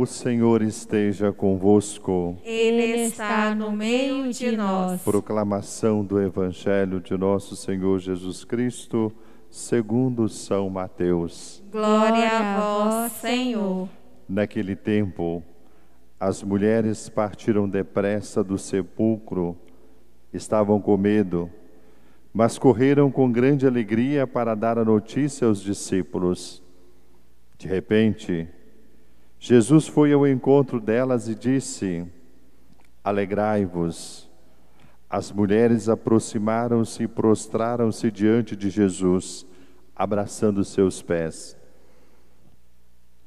O Senhor esteja convosco. Ele está no meio de nós. Proclamação do Evangelho de Nosso Senhor Jesus Cristo, segundo São Mateus. Glória a vós, Senhor. Naquele tempo, as mulheres partiram depressa do sepulcro, estavam com medo, mas correram com grande alegria para dar a notícia aos discípulos. De repente, Jesus foi ao encontro delas e disse: Alegrai-vos. As mulheres aproximaram-se e prostraram-se diante de Jesus, abraçando seus pés.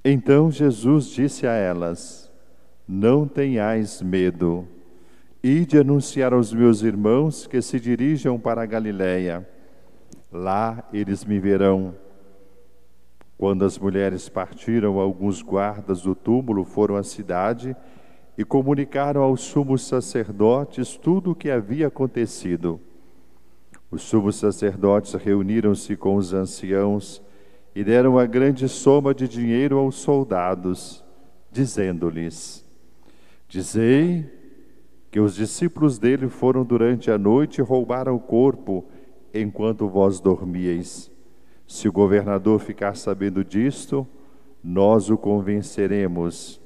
Então Jesus disse a elas: Não tenhais medo. Ide anunciar aos meus irmãos que se dirijam para a Galiléia. Lá eles me verão. Quando as mulheres partiram, alguns guardas do túmulo foram à cidade e comunicaram aos sumos sacerdotes tudo o que havia acontecido. Os sumos sacerdotes reuniram-se com os anciãos e deram uma grande soma de dinheiro aos soldados, dizendo-lhes: Dizei que os discípulos dele foram durante a noite e roubaram o corpo enquanto vós dormíeis. Se o governador ficar sabendo disto, nós o convenceremos.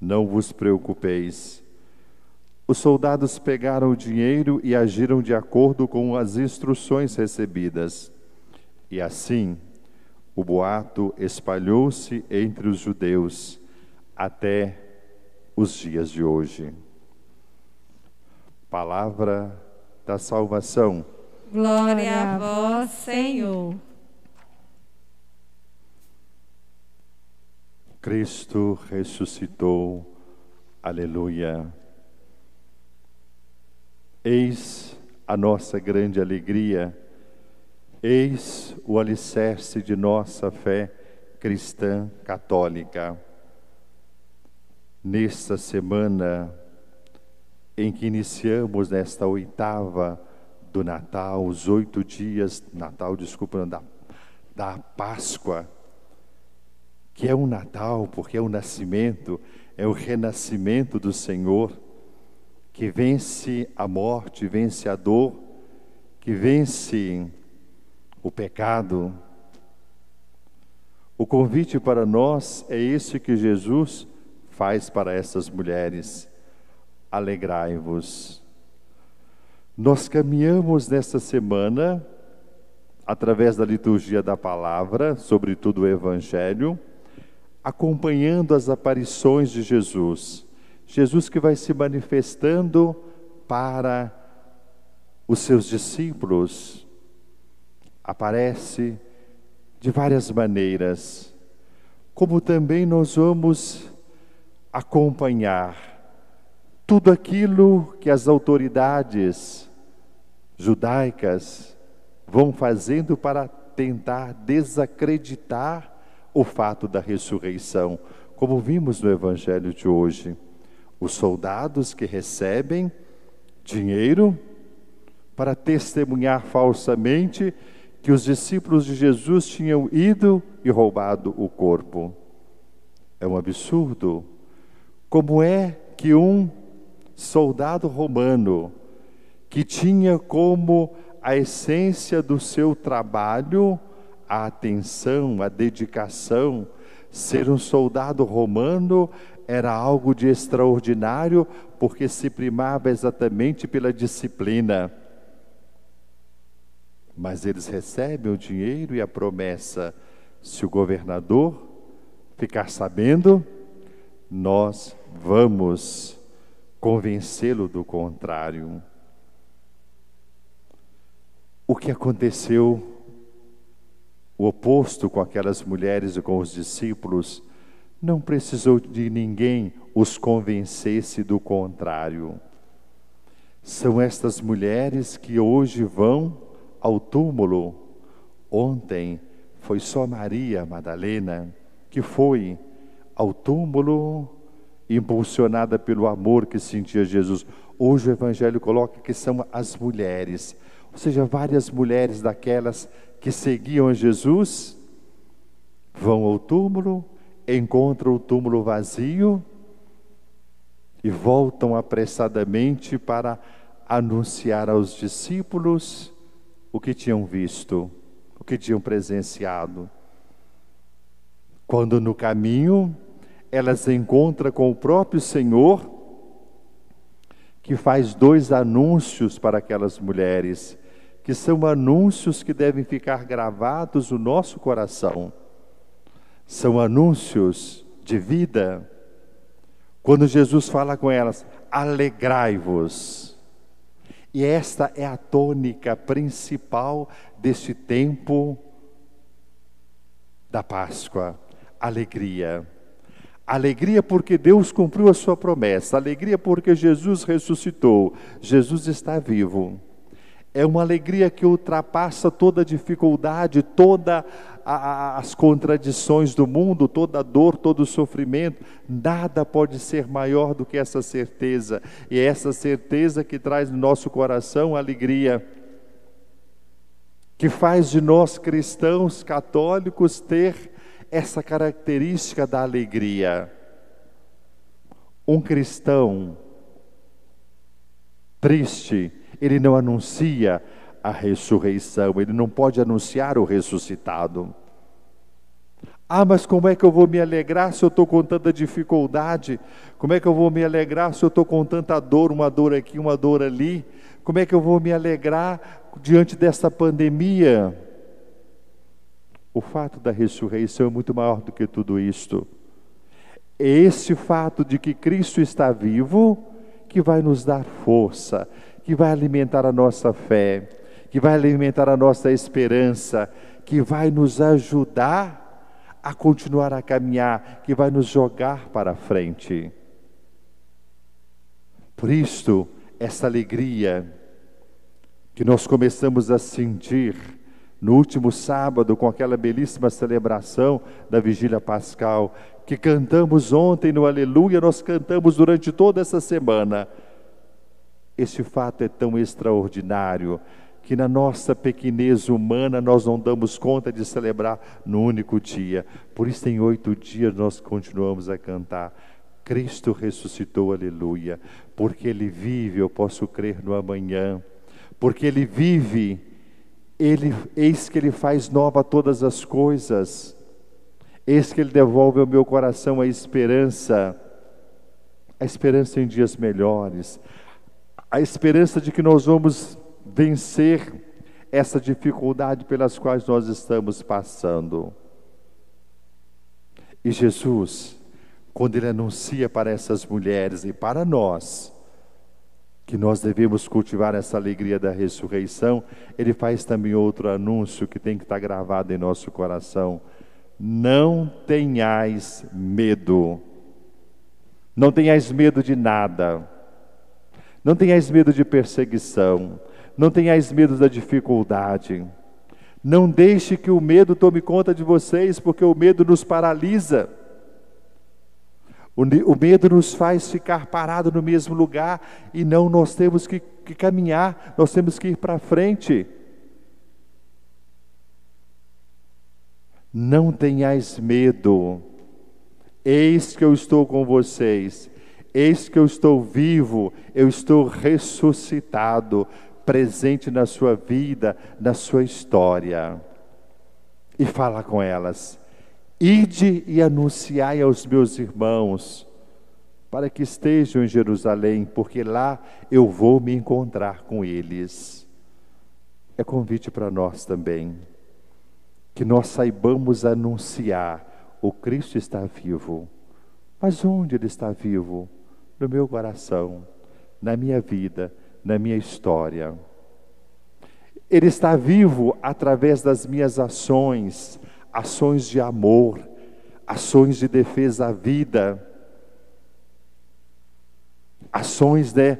Não vos preocupeis. Os soldados pegaram o dinheiro e agiram de acordo com as instruções recebidas. E assim, o boato espalhou-se entre os judeus até os dias de hoje. Palavra da salvação. Glória a vós, Senhor. Cristo ressuscitou. Aleluia. Eis a nossa grande alegria, eis o alicerce de nossa fé cristã católica. Nesta semana em que iniciamos nesta oitava do Natal, os oito dias, Natal, desculpa, da, da Páscoa, que é o Natal, porque é o nascimento, é o renascimento do Senhor, que vence a morte, vence a dor, que vence o pecado. O convite para nós é esse que Jesus faz para essas mulheres: alegrai-vos. Nós caminhamos nesta semana, através da liturgia da palavra, sobretudo o Evangelho, acompanhando as aparições de Jesus. Jesus que vai se manifestando para os seus discípulos. Aparece de várias maneiras, como também nós vamos acompanhar tudo aquilo que as autoridades judaicas vão fazendo para tentar desacreditar o fato da ressurreição, como vimos no evangelho de hoje. Os soldados que recebem dinheiro para testemunhar falsamente que os discípulos de Jesus tinham ido e roubado o corpo. É um absurdo. Como é que um soldado romano, que tinha como a essência do seu trabalho a atenção, a dedicação. Ser um soldado romano era algo de extraordinário, porque se primava exatamente pela disciplina. Mas eles recebem o dinheiro e a promessa: se o governador ficar sabendo, nós vamos convencê-lo do contrário. O que aconteceu o oposto com aquelas mulheres e com os discípulos, não precisou de ninguém os convencesse do contrário. São estas mulheres que hoje vão ao túmulo. Ontem foi só Maria Madalena que foi ao túmulo impulsionada pelo amor que sentia Jesus. Hoje o Evangelho coloca que são as mulheres, ou seja, várias mulheres daquelas que seguiam Jesus vão ao túmulo, encontram o túmulo vazio e voltam apressadamente para anunciar aos discípulos o que tinham visto, o que tinham presenciado. Quando no caminho elas encontram com o próprio Senhor, que faz dois anúncios para aquelas mulheres, que são anúncios que devem ficar gravados no nosso coração. São anúncios de vida. Quando Jesus fala com elas, alegrai-vos. E esta é a tônica principal deste tempo da Páscoa alegria. Alegria porque Deus cumpriu a sua promessa, alegria porque Jesus ressuscitou, Jesus está vivo. É uma alegria que ultrapassa toda dificuldade, todas as contradições do mundo, toda dor, todo sofrimento. Nada pode ser maior do que essa certeza. E é essa certeza que traz no nosso coração alegria, que faz de nós cristãos católicos ter essa característica da alegria. Um cristão triste, ele não anuncia a ressurreição, ele não pode anunciar o ressuscitado. Ah, mas como é que eu vou me alegrar se eu estou com tanta dificuldade? Como é que eu vou me alegrar se eu estou com tanta dor, uma dor aqui, uma dor ali? Como é que eu vou me alegrar diante dessa pandemia? O fato da ressurreição é muito maior do que tudo isto. É esse fato de que Cristo está vivo que vai nos dar força, que vai alimentar a nossa fé, que vai alimentar a nossa esperança, que vai nos ajudar a continuar a caminhar, que vai nos jogar para frente. Por isto, essa alegria que nós começamos a sentir no último sábado, com aquela belíssima celebração da Vigília Pascal, que cantamos ontem no Aleluia, nós cantamos durante toda essa semana. Esse fato é tão extraordinário que na nossa pequenez humana nós não damos conta de celebrar no único dia. Por isso, em oito dias nós continuamos a cantar. Cristo ressuscitou, aleluia. Porque Ele vive, eu posso crer no amanhã. Porque Ele vive, ele, eis que Ele faz nova todas as coisas, eis que Ele devolve ao meu coração a esperança, a esperança em dias melhores, a esperança de que nós vamos vencer essa dificuldade pelas quais nós estamos passando. E Jesus, quando Ele anuncia para essas mulheres e para nós, que nós devemos cultivar essa alegria da ressurreição, ele faz também outro anúncio que tem que estar gravado em nosso coração. Não tenhais medo. Não tenhais medo de nada. Não tenhais medo de perseguição. Não tenhais medo da dificuldade. Não deixe que o medo tome conta de vocês, porque o medo nos paralisa. O, medo nos faz ficar parado no mesmo lugar e não nós temos que, que caminhar, nós temos que ir para frente. Não tenhais medo, eis que eu estou com vocês, eis que eu estou vivo, eu estou ressuscitado, presente na sua vida, na sua história. E fala com elas: Ide e anunciai aos meus irmãos, para que estejam em Jerusalém, porque lá eu vou me encontrar com eles. É convite para nós também, que nós saibamos anunciar: o Cristo está vivo. Mas onde Ele está vivo? No meu coração, na minha vida, na minha história. Ele está vivo através das minhas ações, ações de amor, ações de defesa à vida, ações de,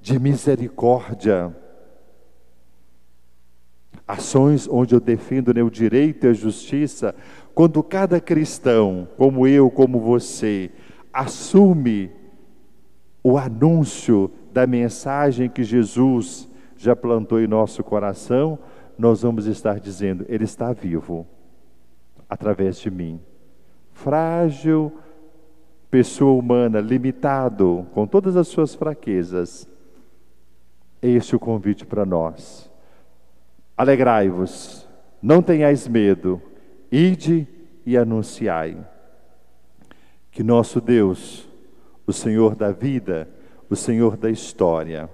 de misericórdia, ações onde eu defendo né, o direito e a justiça. Quando cada cristão, como eu, como você, assume o anúncio da mensagem que Jesus já plantou em nosso coração, nós vamos estar dizendo: Ele está vivo através de mim. frágil pessoa humana, limitado, com todas as suas fraquezas. Este é o convite para nós. Alegrai-vos, não tenhais medo, ide e anunciai. Que nosso Deus, o Senhor da vida, o Senhor da história,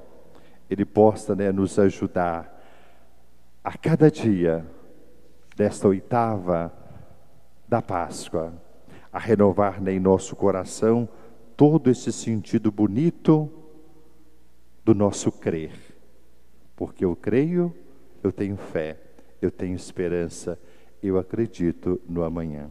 Ele possa né, nos ajudar a cada dia desta oitava da Páscoa, a renovar né, em nosso coração todo esse sentido bonito do nosso crer. Porque eu creio, eu tenho fé, eu tenho esperança, eu acredito no amanhã.